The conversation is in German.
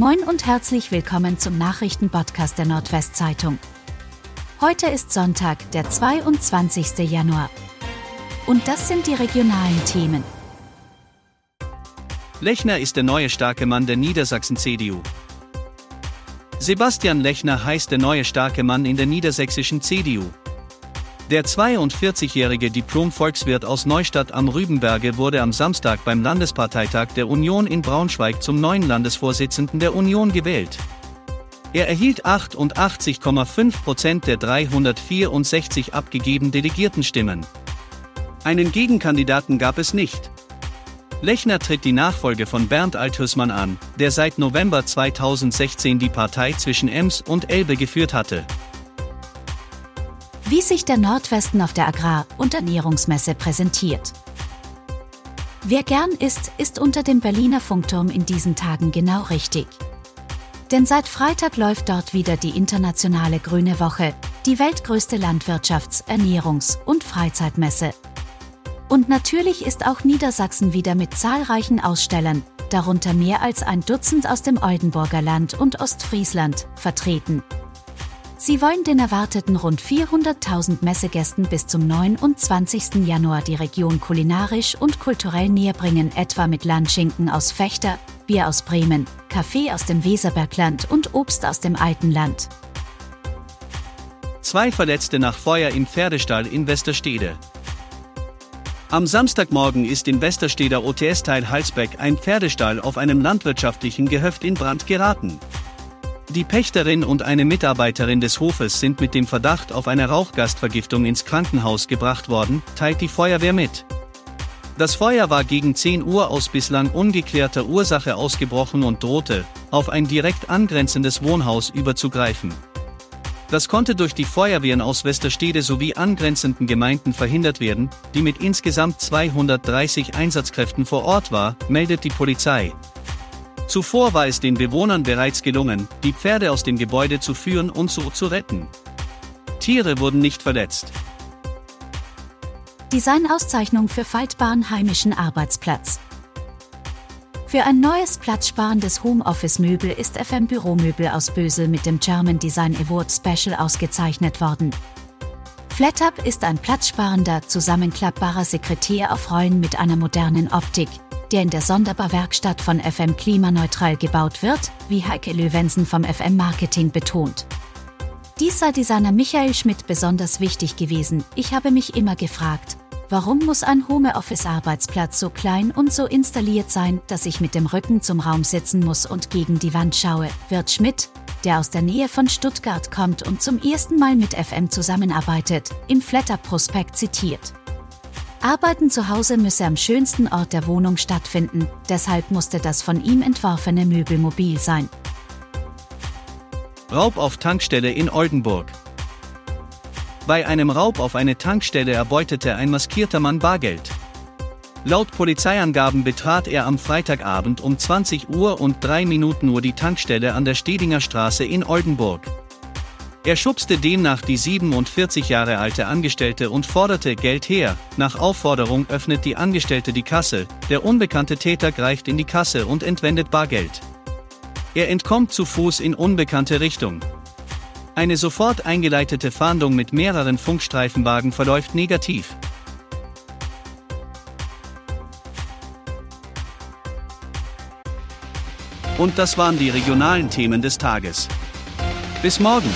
Moin und herzlich willkommen zum Nachrichtenpodcast der Nordwestzeitung. Heute ist Sonntag, der 22. Januar. Und das sind die regionalen Themen. Lechner ist der neue starke Mann der Niedersachsen-CDU. Sebastian Lechner heißt der neue starke Mann in der niedersächsischen CDU. Der 42-jährige Diplom-Volkswirt aus Neustadt am Rübenberge wurde am Samstag beim Landesparteitag der Union in Braunschweig zum neuen Landesvorsitzenden der Union gewählt. Er erhielt 88,5 Prozent der 364 abgegebenen Delegiertenstimmen. Einen Gegenkandidaten gab es nicht. Lechner tritt die Nachfolge von Bernd Althusmann an, der seit November 2016 die Partei zwischen Ems und Elbe geführt hatte wie sich der Nordwesten auf der Agrar- und Ernährungsmesse präsentiert. Wer gern isst, ist unter dem Berliner Funkturm in diesen Tagen genau richtig. Denn seit Freitag läuft dort wieder die internationale Grüne Woche, die weltgrößte Landwirtschafts-, Ernährungs- und Freizeitmesse. Und natürlich ist auch Niedersachsen wieder mit zahlreichen Ausstellern, darunter mehr als ein Dutzend aus dem Oldenburger Land und Ostfriesland, vertreten. Sie wollen den erwarteten rund 400.000 Messegästen bis zum 29. Januar die Region kulinarisch und kulturell näherbringen, etwa mit Landschinken aus Fechter, Bier aus Bremen, Kaffee aus dem Weserbergland und Obst aus dem Altenland. Zwei Verletzte nach Feuer im Pferdestall in Westerstede. Am Samstagmorgen ist in Westersteder OTS-Teil Halsbeck ein Pferdestall auf einem landwirtschaftlichen Gehöft in Brand geraten. Die Pächterin und eine Mitarbeiterin des Hofes sind mit dem Verdacht auf eine Rauchgastvergiftung ins Krankenhaus gebracht worden, teilt die Feuerwehr mit. Das Feuer war gegen 10 Uhr aus bislang ungeklärter Ursache ausgebrochen und drohte, auf ein direkt angrenzendes Wohnhaus überzugreifen. Das konnte durch die Feuerwehren aus Westerstede sowie angrenzenden Gemeinden verhindert werden, die mit insgesamt 230 Einsatzkräften vor Ort war, meldet die Polizei. Zuvor war es den Bewohnern bereits gelungen, die Pferde aus dem Gebäude zu führen und so zu retten. Tiere wurden nicht verletzt. Designauszeichnung für faltbaren heimischen Arbeitsplatz. Für ein neues platzsparendes Homeoffice-Möbel ist FM Büromöbel aus Bösel mit dem German Design Award Special ausgezeichnet worden. FlatUp ist ein platzsparender, zusammenklappbarer Sekretär auf Rollen mit einer modernen Optik, der in der Sonderbarwerkstatt von FM klimaneutral gebaut wird, wie Heike Löwensen vom FM Marketing betont. Dies sei Designer Michael Schmidt besonders wichtig gewesen. Ich habe mich immer gefragt, warum muss ein Homeoffice-Arbeitsplatz so klein und so installiert sein, dass ich mit dem Rücken zum Raum sitzen muss und gegen die Wand schaue, wird Schmidt, der aus der Nähe von Stuttgart kommt und zum ersten Mal mit FM zusammenarbeitet, im Flatter-Prospekt zitiert. Arbeiten zu Hause müsse am schönsten Ort der Wohnung stattfinden, deshalb musste das von ihm entworfene Möbel mobil sein. Raub auf Tankstelle in Oldenburg. Bei einem Raub auf eine Tankstelle erbeutete ein maskierter Mann Bargeld. Laut Polizeiangaben betrat er am Freitagabend um 20 Uhr und 3 Minuten Uhr die Tankstelle an der Stedinger Straße in Oldenburg. Er schubste demnach die 47 Jahre alte Angestellte und forderte Geld her. Nach Aufforderung öffnet die Angestellte die Kasse, der unbekannte Täter greift in die Kasse und entwendet Bargeld. Er entkommt zu Fuß in unbekannte Richtung. Eine sofort eingeleitete Fahndung mit mehreren Funkstreifenwagen verläuft negativ. Und das waren die regionalen Themen des Tages. Bis morgen!